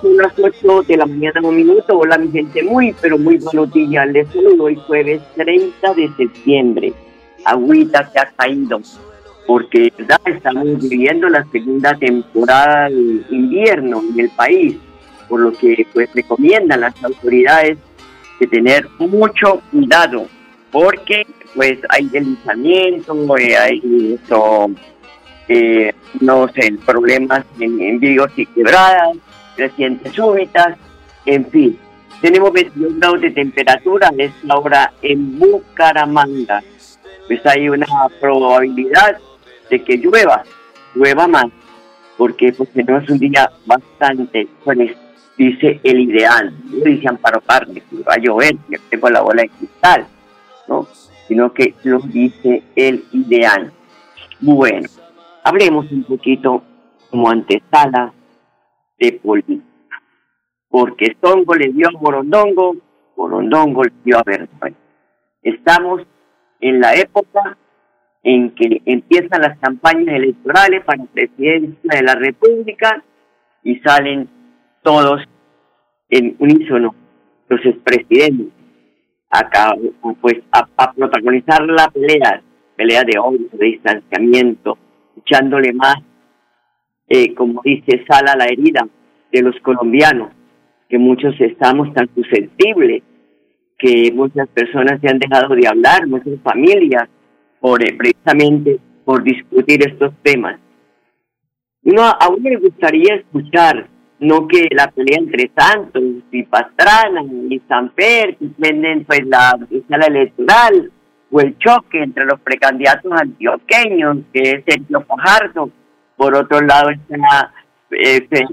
Son las 8 de la mañana, un minuto. Hola, mi gente, muy, pero muy buenos días. Les saludo hoy jueves 30 de septiembre. Agüita se ha caído, porque ¿verdad? estamos viviendo la segunda temporada de invierno en el país, por lo que pues recomiendan las autoridades de tener mucho cuidado, porque pues hay deslizamiento, eh, hay esto, eh, no sé, problemas en, en y quebradas, crecientes súbitas, en fin. Tenemos 22 grados de temperatura a esta hora en Bucaramanga. Pues hay una probabilidad de que llueva, llueva más, porque pues tenemos un día bastante, pues dice el ideal, no dice Amparo Parle que va a llover, que tengo la bola de cristal, ¿no? Sino que lo dice el ideal. Bueno, hablemos un poquito como antesala de política. Porque Stongo le dio a Borondongo, Borondongo le dio a Bertoy. Estamos en la época en que empiezan las campañas electorales para presidencia de la República y salen todos en unísono, los expresidentes, acá, pues, a, a protagonizar la pelea, pelea de odio, de distanciamiento, echándole más, eh, como dice Sala, la herida de los colombianos, que muchos estamos tan susceptibles, que muchas personas se han dejado de hablar, muchas familias, por eh, precisamente por discutir estos temas. No, a uno le gustaría escuchar, no que la pelea entre Santos y Pastrana y Samper, venden pues la sala electoral, o el choque entre los precandidatos antioqueños, que es Sergio Fajardo, por otro lado está eh, Fe-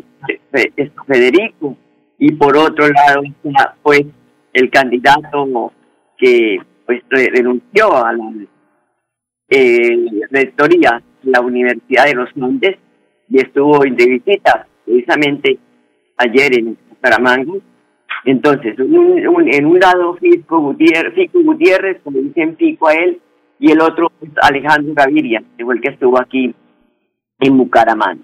Fe- Fe- Federico, y por otro lado está pues el candidato que pues re- renunció a la eh, rectoría de la Universidad de los Montes y estuvo de visita precisamente ayer en Bucaramanga. Entonces, en un lado Fico Gutiérrez, Fico Gutiérrez, como dicen Fico a él, y el otro es Alejandro Gaviria, el que estuvo aquí en Bucaramanga.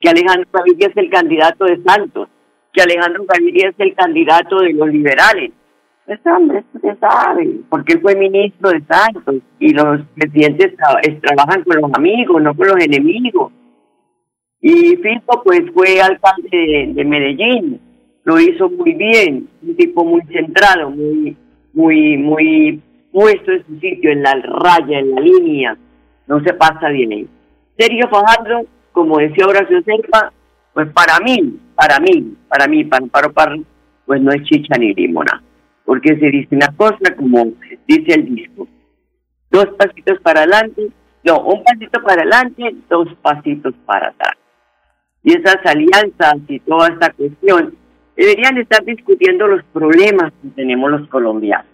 Que Alejandro Gaviria es el candidato de Santos, que Alejandro Gaviria es el candidato de los liberales. Ese hombre, se sabe, porque él fue ministro de Santos y los presidentes tra- es- trabajan con los amigos, no con los enemigos. Y Fico, pues, fue alcalde de, de Medellín, lo hizo muy bien, un tipo muy centrado, muy, muy, muy puesto en su sitio, en la raya, en la línea, no se pasa bien ahí. Sergio Fajardo, como decía Horacio Serpa, pues para mí, para mí, para mí, para Parra, pues no es chicha ni limona, porque se dice una cosa como dice el disco, dos pasitos para adelante, no, un pasito para adelante, dos pasitos para atrás. Y esas alianzas y toda esta cuestión deberían estar discutiendo los problemas que tenemos los colombianos.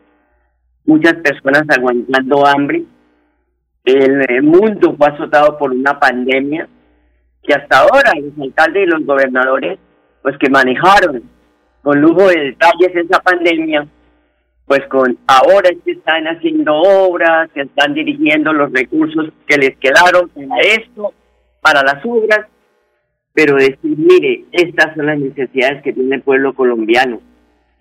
Muchas personas aguantando hambre, el eh, mundo fue azotado por una pandemia que hasta ahora los alcaldes y los gobernadores pues que manejaron con lujo de detalles esa pandemia, pues con ahora que están haciendo obras, que están dirigiendo los recursos que les quedaron para esto, para las obras, pero decir, mire, estas son las necesidades que tiene el pueblo colombiano.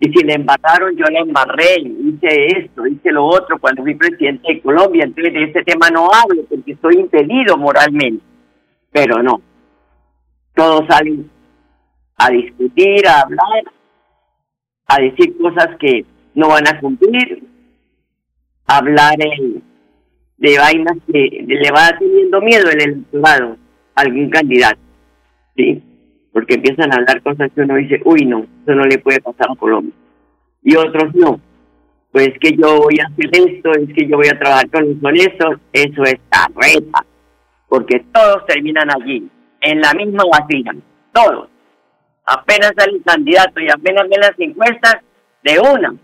Y si le embarraron, yo le embarré, hice esto, hice lo otro cuando fui presidente de Colombia, entonces de ese tema no hablo porque estoy impedido moralmente. Pero no, todos salen a discutir, a hablar, a decir cosas que no van a cumplir, a hablar de vainas que le va teniendo miedo el electorado a algún candidato. ¿sí? Porque empiezan a hablar cosas que uno dice, uy, no, eso no le puede pasar a Colombia. Y otros no. Pues que yo voy a hacer esto, es que yo voy a trabajar con los honestos, eso es carreta. Porque todos terminan allí, en la misma vacía, todos. Apenas sale el candidato y apenas ven las encuestas, de una,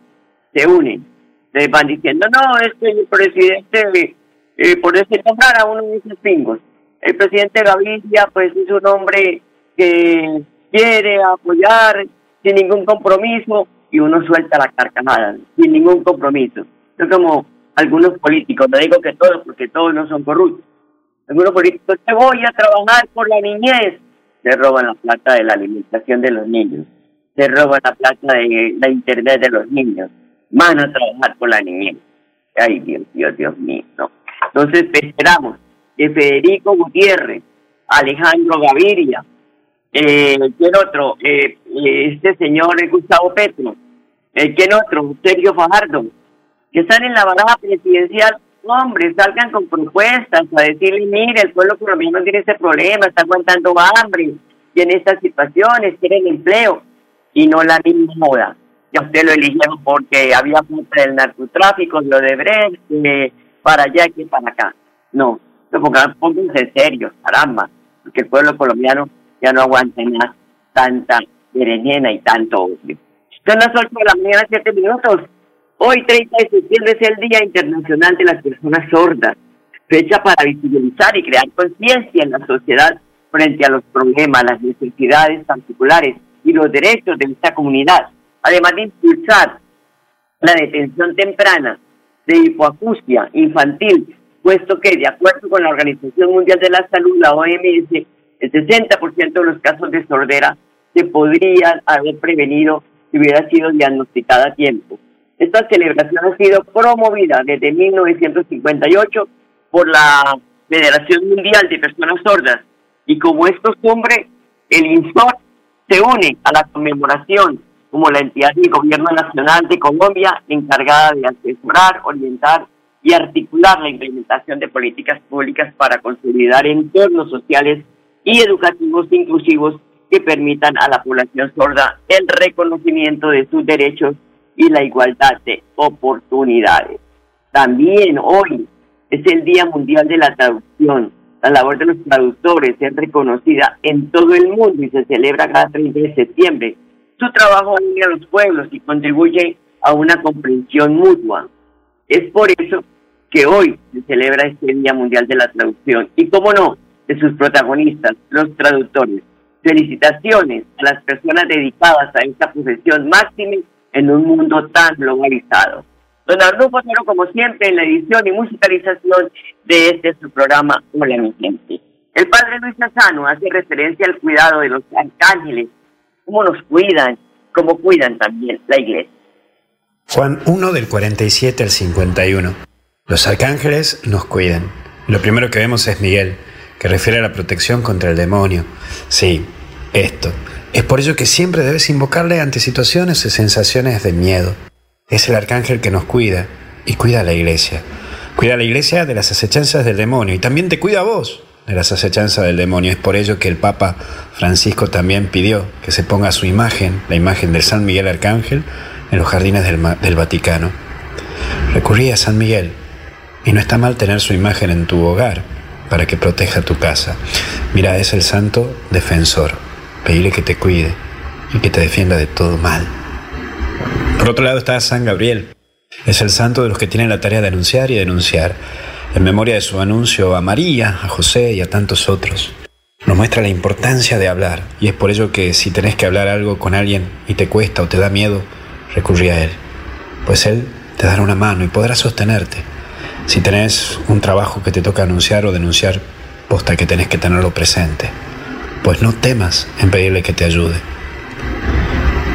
se unen. Se van diciendo, no, es que el presidente, eh, por ese nombrar a uno de esos pingos. El presidente Gaviria, pues es un hombre que quiere apoyar sin ningún compromiso y uno suelta la carcajada sin ningún compromiso. No como algunos políticos, no digo que todos porque todos no son corruptos. Algunos políticos, te voy a trabajar por la niñez. Se roban la plata de la alimentación de los niños. Se roban la plata de la internet de los niños. Van a trabajar por la niñez. Ay, Dios, Dios, Dios mío. Entonces esperamos que Federico Gutiérrez, Alejandro Gaviria, eh, ¿quién otro? Eh, eh, este señor Gustavo Petro, eh, ¿quién otro? Sergio Fajardo, que están en la baraja presidencial, hombre, salgan con propuestas a decirle, mire, el pueblo colombiano tiene ese problema, está aguantando hambre, tiene estas situaciones, quieren empleo, y no la misma moda. Ya usted lo eligieron porque había falta del narcotráfico, lo de Brecht, para allá y para acá. No, pónganse serios, caramba, porque el pueblo colombiano ya no aguanta más tanta berenjena y tanto odio. Son las 8 de la mañana, 7 minutos. Hoy, 30 de septiembre, es el Día Internacional de las Personas Sordas, fecha para visibilizar y crear conciencia en la sociedad frente a los problemas, las necesidades particulares y los derechos de esta comunidad, además de impulsar la detención temprana de hipoacusia infantil, puesto que, de acuerdo con la Organización Mundial de la Salud, la OMS, el 60% de los casos de sordera se podrían haber prevenido si hubiera sido diagnosticada a tiempo. Esta celebración ha sido promovida desde 1958 por la Federación Mundial de Personas Sordas y como es costumbre, el INSOR se une a la conmemoración como la entidad del Gobierno Nacional de Colombia encargada de asesorar, orientar y articular la implementación de políticas públicas para consolidar entornos sociales y educativos inclusivos que permitan a la población sorda el reconocimiento de sus derechos y la igualdad de oportunidades. También hoy es el Día Mundial de la Traducción. La labor de los traductores es reconocida en todo el mundo y se celebra cada 30 de septiembre. Su trabajo une a los pueblos y contribuye a una comprensión mutua. Es por eso que hoy se celebra este Día Mundial de la Traducción. Y cómo no, de sus protagonistas, los traductores. Felicitaciones a las personas dedicadas a esta profesión máxima en un mundo tan globalizado. Don Arnulfo Otero, como siempre, en la edición y musicalización de este su programa Hola mi gente. El padre Luis Nazano hace referencia al cuidado de los arcángeles, cómo nos cuidan, cómo cuidan también la iglesia. Juan 1 del 47 al 51. Los arcángeles nos cuidan. Lo primero que vemos es Miguel, que refiere a la protección contra el demonio. Sí, esto. Es por ello que siempre debes invocarle ante situaciones y sensaciones de miedo. Es el arcángel que nos cuida y cuida a la iglesia. Cuida a la iglesia de las acechanzas del demonio y también te cuida a vos de las acechanzas del demonio. Es por ello que el Papa Francisco también pidió que se ponga su imagen, la imagen del San Miguel Arcángel, en los jardines del, del Vaticano. Recurrí a San Miguel y no está mal tener su imagen en tu hogar para que proteja tu casa. Mira, es el santo defensor. Pedile que te cuide y que te defienda de todo mal. Por otro lado está San Gabriel. Es el santo de los que tienen la tarea de anunciar y denunciar, en memoria de su anuncio a María, a José y a tantos otros. Nos muestra la importancia de hablar y es por ello que si tenés que hablar algo con alguien y te cuesta o te da miedo, recurrí a Él, pues Él te dará una mano y podrá sostenerte. Si tenés un trabajo que te toca anunciar o denunciar, posta que tenés que tenerlo presente, pues no temas en pedirle que te ayude.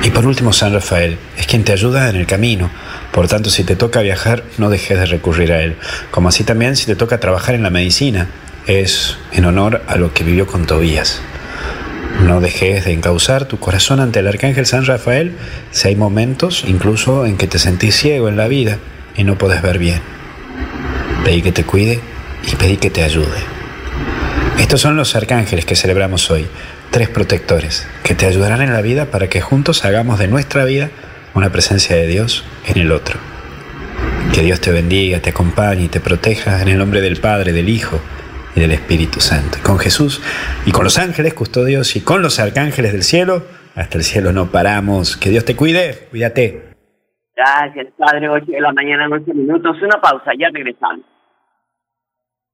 Y por último, San Rafael es quien te ayuda en el camino. Por tanto, si te toca viajar, no dejes de recurrir a él. Como así también si te toca trabajar en la medicina, es en honor a lo que vivió con Tobías. No dejes de encauzar tu corazón ante el Arcángel San Rafael si hay momentos incluso en que te sentís ciego en la vida y no podés ver bien. Pedí que te cuide y pedí que te ayude. Estos son los arcángeles que celebramos hoy, tres protectores que te ayudarán en la vida para que juntos hagamos de nuestra vida una presencia de Dios en el otro. Que Dios te bendiga, te acompañe y te proteja en el nombre del Padre, del Hijo y del Espíritu Santo. con Jesús y con los ángeles custodios y con los arcángeles del cielo, hasta el cielo no paramos. Que Dios te cuide, cuídate. Gracias, Padre. 8 de la mañana, 11 minutos. Una pausa, ya regresamos.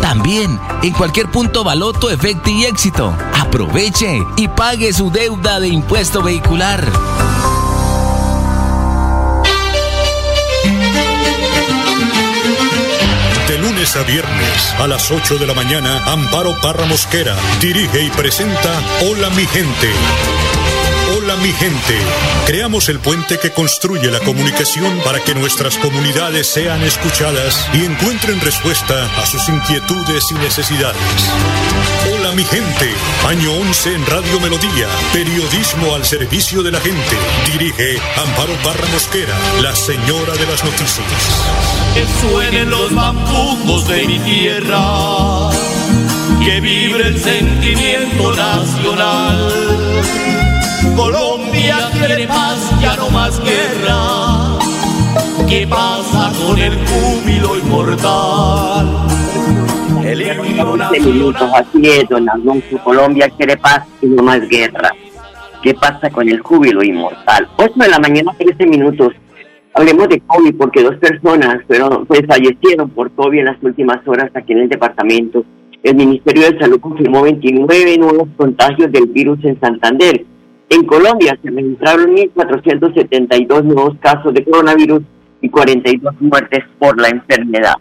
También en cualquier punto Baloto, Efecto y Éxito. Aproveche y pague su deuda de impuesto vehicular. De lunes a viernes a las 8 de la mañana, Amparo Parra Mosquera dirige y presenta Hola mi gente Hola mi gente. Creamos el puente que construye la comunicación para que nuestras comunidades sean escuchadas y encuentren respuesta a sus inquietudes y necesidades. Hola mi gente. Año 11 en Radio Melodía. Periodismo al servicio de la gente. Dirige Amparo Barra Mosquera, la señora de las noticias. Que suenen los bambucos de mi tierra. Que vibre el sentimiento nacional Colombia quiere paz, ya no más guerra. ¿Qué pasa con el júbilo inmortal? El minutos, así es, don Alonso. Colombia quiere paz y no más guerra. ¿Qué pasa con el júbilo inmortal? 8 de la mañana, 13 minutos. Hablemos de COVID porque dos personas fueron, pues, fallecieron por COVID en las últimas horas aquí en el departamento. El Ministerio de Salud confirmó 29 nuevos contagios del virus en Santander. En Colombia se registraron 1.472 nuevos casos de coronavirus y 42 muertes por la enfermedad.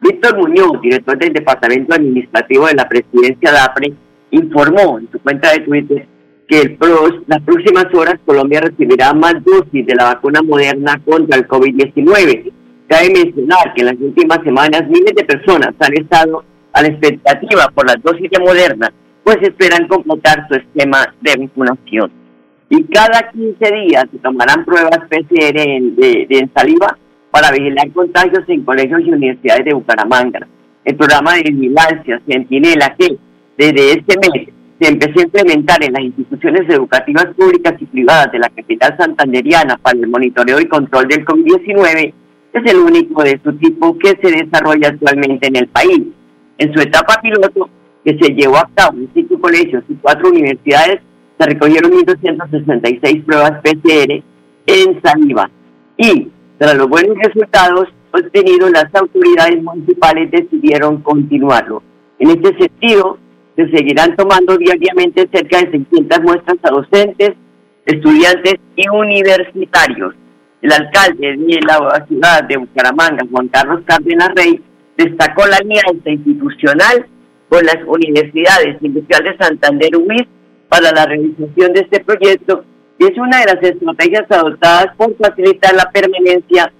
Víctor Muñoz, director del Departamento Administrativo de la Presidencia de APRE, informó en su cuenta de Twitter que el las próximas horas Colombia recibirá más dosis de la vacuna moderna contra el COVID-19. Cabe mencionar que en las últimas semanas miles de personas han estado a la expectativa por las dosis de Moderna pues esperan completar su esquema de vacunación. Y cada 15 días se tomarán pruebas PCR de, de saliva para vigilar contagios en colegios y universidades de Bucaramanga. El programa de vigilancia Centinela que desde este mes se empezó a implementar en las instituciones educativas públicas y privadas de la capital santanderiana para el monitoreo y control del COVID-19 es el único de su tipo que se desarrolla actualmente en el país. En su etapa piloto, que se llevó a cabo en cinco colegios y cuatro universidades, se recogieron 1.266 pruebas PCR en saliva. Y tras los buenos resultados obtenidos, las autoridades municipales decidieron continuarlo. En este sentido, se seguirán tomando diariamente cerca de 600 muestras a docentes, estudiantes y universitarios. El alcalde de la ciudad de Bucaramanga, Juan Carlos Cárdenas Rey, destacó la alianza institucional con las universidades Industrial de Santander UIS, para la realización de este proyecto y es una de las estrategias adoptadas por facilitar la permanencia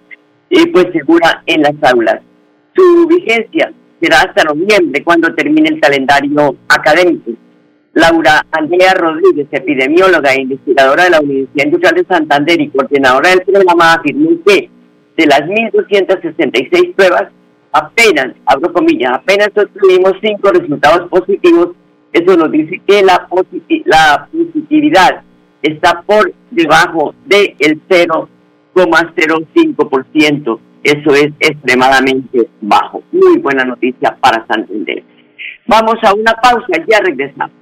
eh, pues segura en las aulas. Su vigencia será hasta noviembre cuando termine el calendario académico. Laura Andrea Rodríguez, epidemióloga e investigadora de la Universidad Industrial de Santander y coordinadora del programa, afirmó que de las 1.266 pruebas, apenas, abro comillas, apenas obtuvimos cinco resultados positivos. Eso nos dice que la, positividad está por debajo del 0,05%. Eso es extremadamente bajo. Muy buena noticia para Santander. Vamos a una pausa, ya regresamos.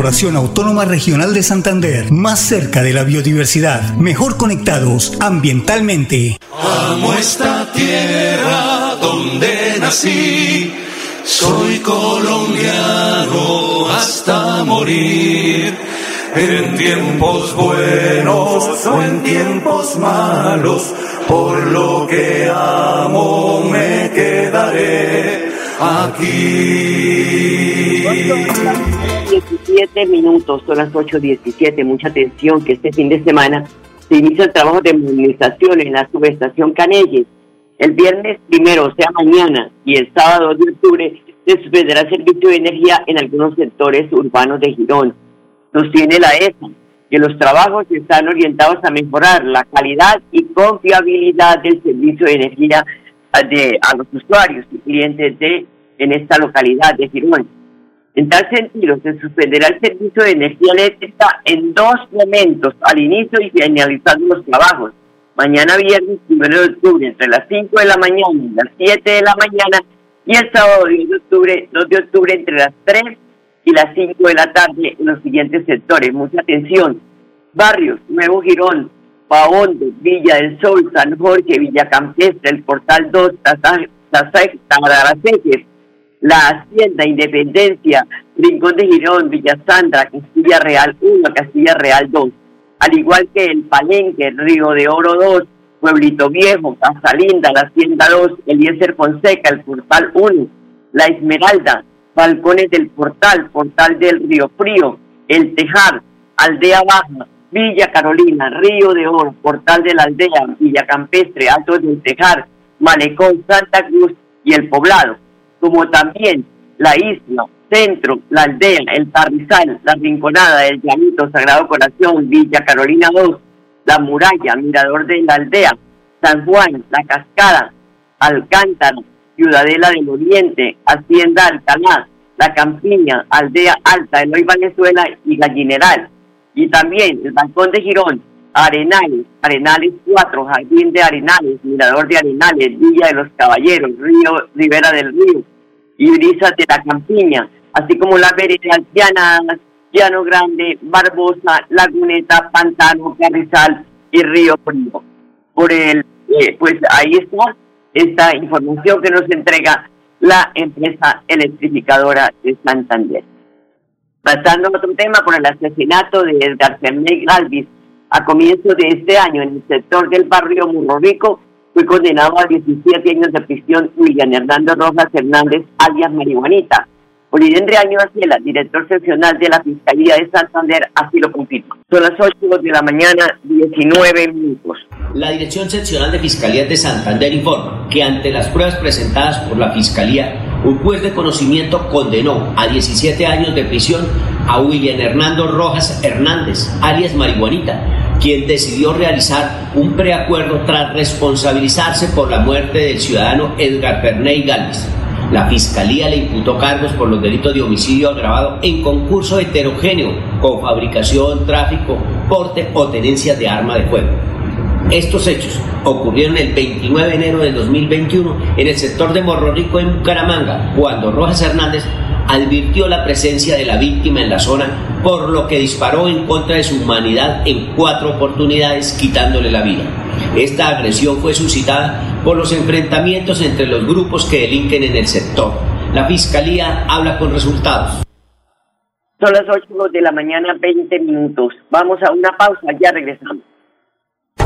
Corporación Autónoma Regional de Santander, más cerca de la biodiversidad, mejor conectados ambientalmente. Amo esta tierra donde nací, soy colombiano hasta morir. En tiempos buenos o en tiempos malos, por lo que amo me quedaré aquí. 17 minutos, son las 8.17, mucha atención que este fin de semana se inicia el trabajo de movilización en la subestación Canelles. El viernes primero, o sea mañana, y el sábado de octubre se suspenderá el servicio de energía en algunos sectores urbanos de Girón. Sostiene la ESA que los trabajos están orientados a mejorar la calidad y confiabilidad del servicio de energía de, a los usuarios y clientes de en esta localidad de Girón. En tal sentido, se suspenderá el servicio de energía eléctrica en dos momentos, al inicio y finalizando los trabajos. Mañana viernes, 1 de octubre, entre las 5 de la mañana y las 7 de la mañana, y el sábado 10 de octubre, 2 de octubre, entre las 3 y las 5 de la tarde en los siguientes sectores. Mucha atención. Barrios, Nuevo Girón, Paondo, Villa del Sol, San Jorge, Villa Campestre, el Portal 2, Tazaraceques, la Hacienda, Independencia, Rincón de Girón, Villa Sandra, Castilla Real 1, Castilla Real 2, al igual que el Palenque, Río de Oro 2, Pueblito Viejo, Casa Linda, la Hacienda 2, Eliezer Fonseca, el Portal 1, La Esmeralda, Balcones del Portal, Portal del Río Frío, El Tejar, Aldea Baja, Villa Carolina, Río de Oro, Portal de la Aldea, Villa Campestre, Alto del Tejar, Malecón, Santa Cruz y El Poblado como también la isla, centro, la aldea, el Parrizal, la Rinconada, el Llanito, Sagrado Corazón, Villa Carolina 2, la muralla, Mirador de la aldea, San Juan, la Cascada, Alcántara, Ciudadela del Oriente, Hacienda Alcalá, la Campiña, Aldea Alta, Eloy Venezuela y Gallineral. Y también el Balcón de Girón, Arenales, Arenales 4, Jardín de Arenales, Mirador de Arenales, Villa de los Caballeros, Río Rivera del Río y Brisas de la Campiña, así como la veredas Llanas, Llano Grande, Barbosa, Laguneta, Pantano, Carrizal y Río Frío. Por el, eh, pues ahí está esta información que nos entrega la empresa electrificadora de Santander. Pasando a otro tema, por el asesinato de Edgar Fernández Galvis, a comienzos de este año en el sector del barrio Rico, fue condenado a 17 años de prisión William Hernando Rojas Hernández, alias Marihuanita. Olivia Año Acela, director seccional de la Fiscalía de Santander, así lo confirma. Son las 8 de la mañana, 19 minutos. La Dirección Seccional de Fiscalía de Santander informa que ante las pruebas presentadas por la Fiscalía, un juez de conocimiento condenó a 17 años de prisión a William Hernando Rojas Hernández, alias Marihuanita, quien decidió realizar un preacuerdo tras responsabilizarse por la muerte del ciudadano Edgar Perney Galvez. La fiscalía le imputó cargos por los delitos de homicidio agravado en concurso heterogéneo con fabricación, tráfico, porte o tenencia de arma de fuego. Estos hechos ocurrieron el 29 de enero del 2021 en el sector de Morro Rico en Bucaramanga, cuando Rojas Hernández advirtió la presencia de la víctima en la zona, por lo que disparó en contra de su humanidad en cuatro oportunidades, quitándole la vida. Esta agresión fue suscitada por los enfrentamientos entre los grupos que delinquen en el sector. La Fiscalía habla con resultados. Son las 8 de la mañana, 20 minutos. Vamos a una pausa, ya regresamos.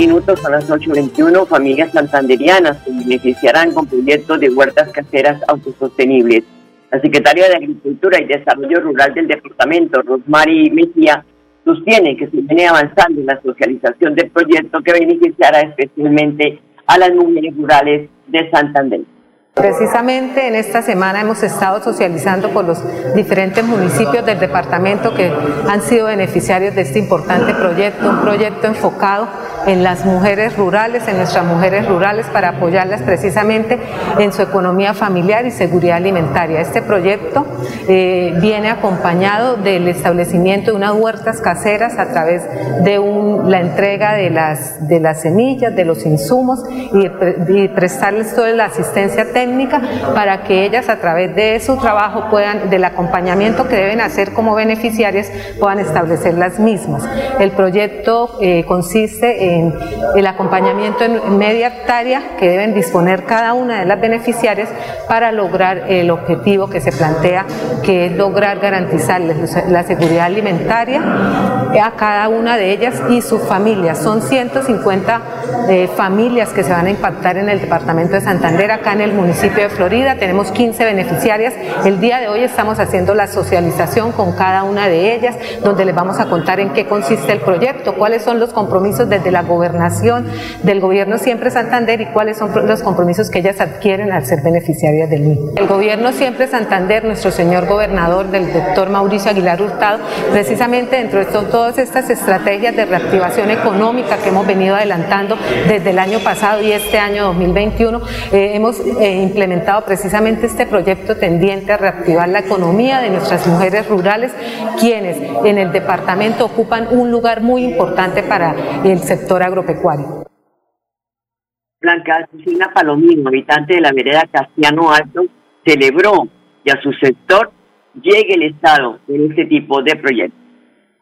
Minutos a las 8.21, familias santanderianas se beneficiarán con proyectos de huertas caseras autosostenibles. La secretaria de Agricultura y Desarrollo Rural del departamento, Rosmary Mejía, sostiene que se viene avanzando en la socialización del proyecto que beneficiará especialmente a las mujeres rurales de Santander. Precisamente en esta semana hemos estado socializando con los diferentes municipios del departamento que han sido beneficiarios de este importante proyecto, un proyecto enfocado en las mujeres rurales, en nuestras mujeres rurales, para apoyarlas precisamente en su economía familiar y seguridad alimentaria. Este proyecto eh, viene acompañado del establecimiento de unas huertas caseras a través de la entrega de las, de las semillas, de los insumos y, prestarles toda la asistencia técnica para que ellas a través de su trabajo puedan, del acompañamiento que deben hacer como beneficiarias, puedan establecer las mismas. El proyecto eh, consiste en el acompañamiento en media hectárea que deben disponer cada una de las beneficiarias para lograr el objetivo que se plantea, que es lograr garantizarles la seguridad alimentaria a cada una de ellas y sus familias. Son 150 eh, familias que se van a impactar en el departamento de Santander, acá en el municipio de Florida, tenemos 15 beneficiarias. El día de hoy estamos haciendo la socialización con cada una de ellas, donde les vamos a contar en qué consiste el proyecto, cuáles son los compromisos desde la gobernación del gobierno Siempre Santander y cuáles son los compromisos que ellas adquieren al ser beneficiarias del mismo. El gobierno Siempre Santander, nuestro señor gobernador, del doctor Mauricio Aguilar Hurtado, precisamente dentro de todas estas estrategias de reactivación económica que hemos venido adelantando desde el año pasado y este año 2021, eh, hemos eh, implementado precisamente este proyecto tendiente a reactivar la economía de nuestras mujeres rurales, quienes en el departamento ocupan un lugar muy importante para el sector agropecuario. Blanca Cristina Palomino, habitante de la vereda Castiano Alto, celebró que a su sector llegue el Estado en este tipo de proyectos.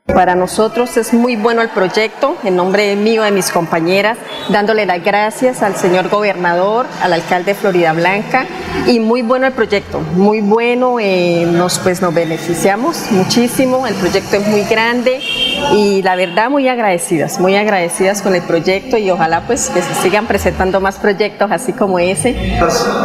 Para nosotros es muy bueno el proyecto, en nombre mío de mis compañeras, dándole las gracias al señor gobernador, al alcalde de Florida Blanca, y muy bueno el proyecto, muy bueno, eh, nos, pues nos beneficiamos muchísimo, el proyecto es muy grande y la verdad muy agradecidas, muy agradecidas con el proyecto y ojalá pues que se sigan presentando más proyectos así como ese.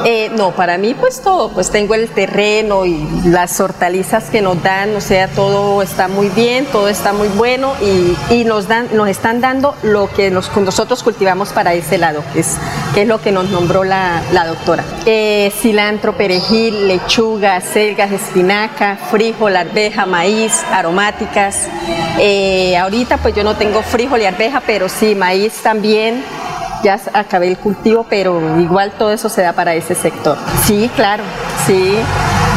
Eh, no, para mí pues todo, pues tengo el terreno y las hortalizas que nos dan, o sea, todo está muy bien, todo está muy bueno y, nos, dan, nos están dando lo que nosotros cultivamos para ese lado, es, que es lo que nos nombró la, doctora. Eh, cilantro, perejil, lechuga, selgas, espinaca, frijol, arveja, maíz, aromáticas. Eh, ahorita pues yo no tengo frijol y arveja, pero sí maíz también ya acabé el cultivo, pero igual todo eso se da para ese sector. Sí, claro, sí.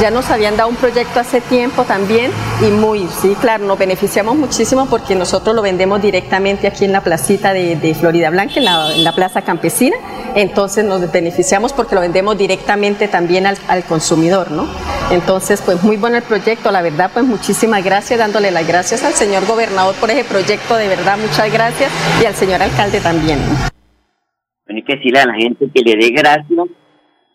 Ya nos habían dado un proyecto hace tiempo también y muy, sí, claro, nos beneficiamos muchísimo porque nosotros lo vendemos directamente aquí en la placita de, Florida Blanca, en la, plaza campesina. Entonces nos beneficiamos porque lo vendemos directamente también al, consumidor, ¿no? Entonces, pues muy bueno el proyecto, la verdad, pues muchísimas gracias, dándole las gracias al señor gobernador por ese proyecto, de verdad, muchas gracias, y al señor alcalde también. Hay que decirle a la gente que le dé gracias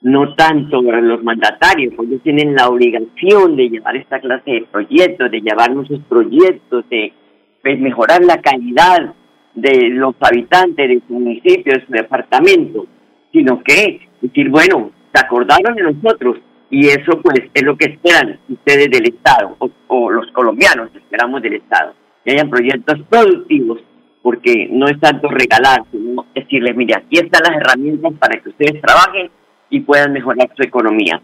no tanto los mandatarios, porque ellos tienen la obligación de llevar esta clase de proyectos, de llevar nuestros proyectos, de pues, mejorar la calidad de los habitantes de su municipio, de su departamento, sino que decir, bueno, se acordaron de nosotros y eso pues es lo que esperan ustedes del Estado o, los colombianos esperamos del Estado, que hayan proyectos productivos porque no es tanto regalar, sino decirles, mire, aquí están las herramientas para que ustedes trabajen y puedan mejorar su economía.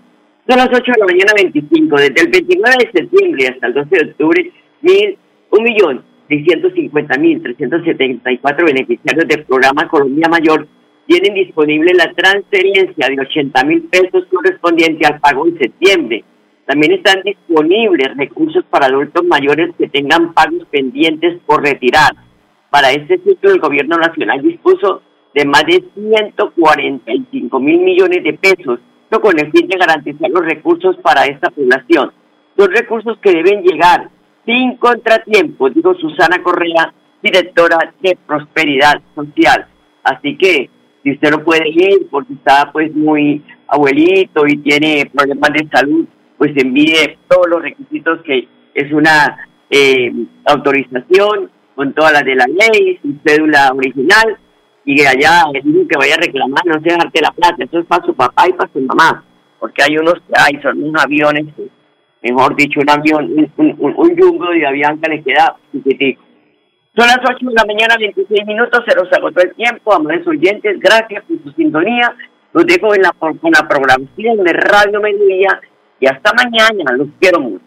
Son las 8 de la mañana 25, desde el 29 de septiembre hasta el 12 de octubre, mil, un millón 650.374 beneficiarios del programa Colombia Mayor tienen disponible la transferencia de 80 mil pesos correspondiente al pago en septiembre. También están disponibles recursos para adultos mayores que tengan pagos pendientes por retirar. Para este ciclo, el gobierno nacional dispuso de más de 145 mil millones de pesos, con el fin de garantizar los recursos para esta población. Son recursos que deben llegar sin contratiempo, dijo Susana Correa, directora de Prosperidad Social. Así que si usted no puede ir porque está pues muy abuelito y tiene problemas de salud, pues envíe todos los requisitos que es una eh, autorización con todas las de la ley, su cédula original, y allá el que vaya a reclamar no se dejarte la plata, eso es para su papá y para su mamá, porque hay unos hay, son unos aviones, mejor dicho, un avión, un, un, un, jumbo de Avianca le queda chiquitico. Son las 8 de la mañana, 26 minutos, se nos agotó el tiempo, amables oyentes, gracias por su sintonía. Los dejo en la, con la programación de Radio Mediodía y hasta mañana, los quiero mucho.